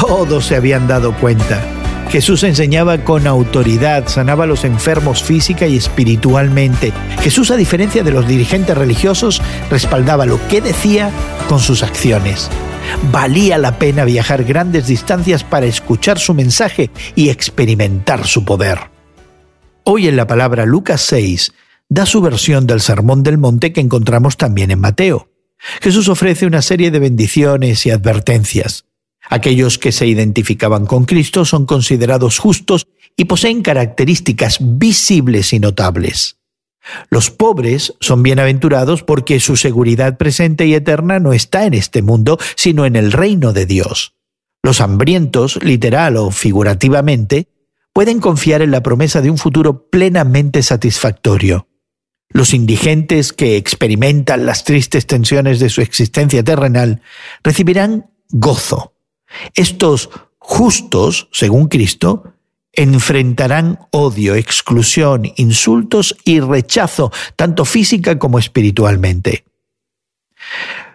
Todos se habían dado cuenta. Jesús enseñaba con autoridad, sanaba a los enfermos física y espiritualmente. Jesús, a diferencia de los dirigentes religiosos, respaldaba lo que decía con sus acciones. Valía la pena viajar grandes distancias para escuchar su mensaje y experimentar su poder. Hoy en la palabra Lucas 6 da su versión del Sermón del Monte que encontramos también en Mateo. Jesús ofrece una serie de bendiciones y advertencias. Aquellos que se identificaban con Cristo son considerados justos y poseen características visibles y notables. Los pobres son bienaventurados porque su seguridad presente y eterna no está en este mundo, sino en el reino de Dios. Los hambrientos, literal o figurativamente, pueden confiar en la promesa de un futuro plenamente satisfactorio. Los indigentes que experimentan las tristes tensiones de su existencia terrenal recibirán gozo. Estos justos, según Cristo, enfrentarán odio, exclusión, insultos y rechazo, tanto física como espiritualmente.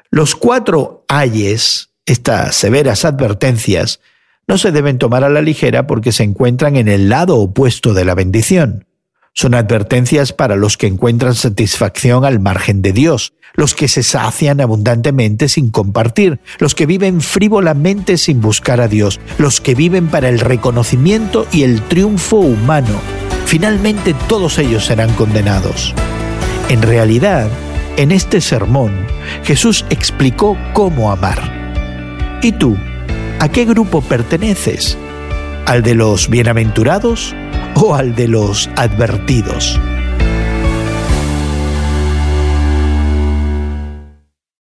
Los cuatro ayes, estas severas advertencias, no se deben tomar a la ligera porque se encuentran en el lado opuesto de la bendición. Son advertencias para los que encuentran satisfacción al margen de Dios, los que se sacian abundantemente sin compartir, los que viven frívolamente sin buscar a Dios, los que viven para el reconocimiento y el triunfo humano. Finalmente todos ellos serán condenados. En realidad, en este sermón, Jesús explicó cómo amar. ¿Y tú? ¿A qué grupo perteneces? ¿Al de los bienaventurados? O al de los advertidos.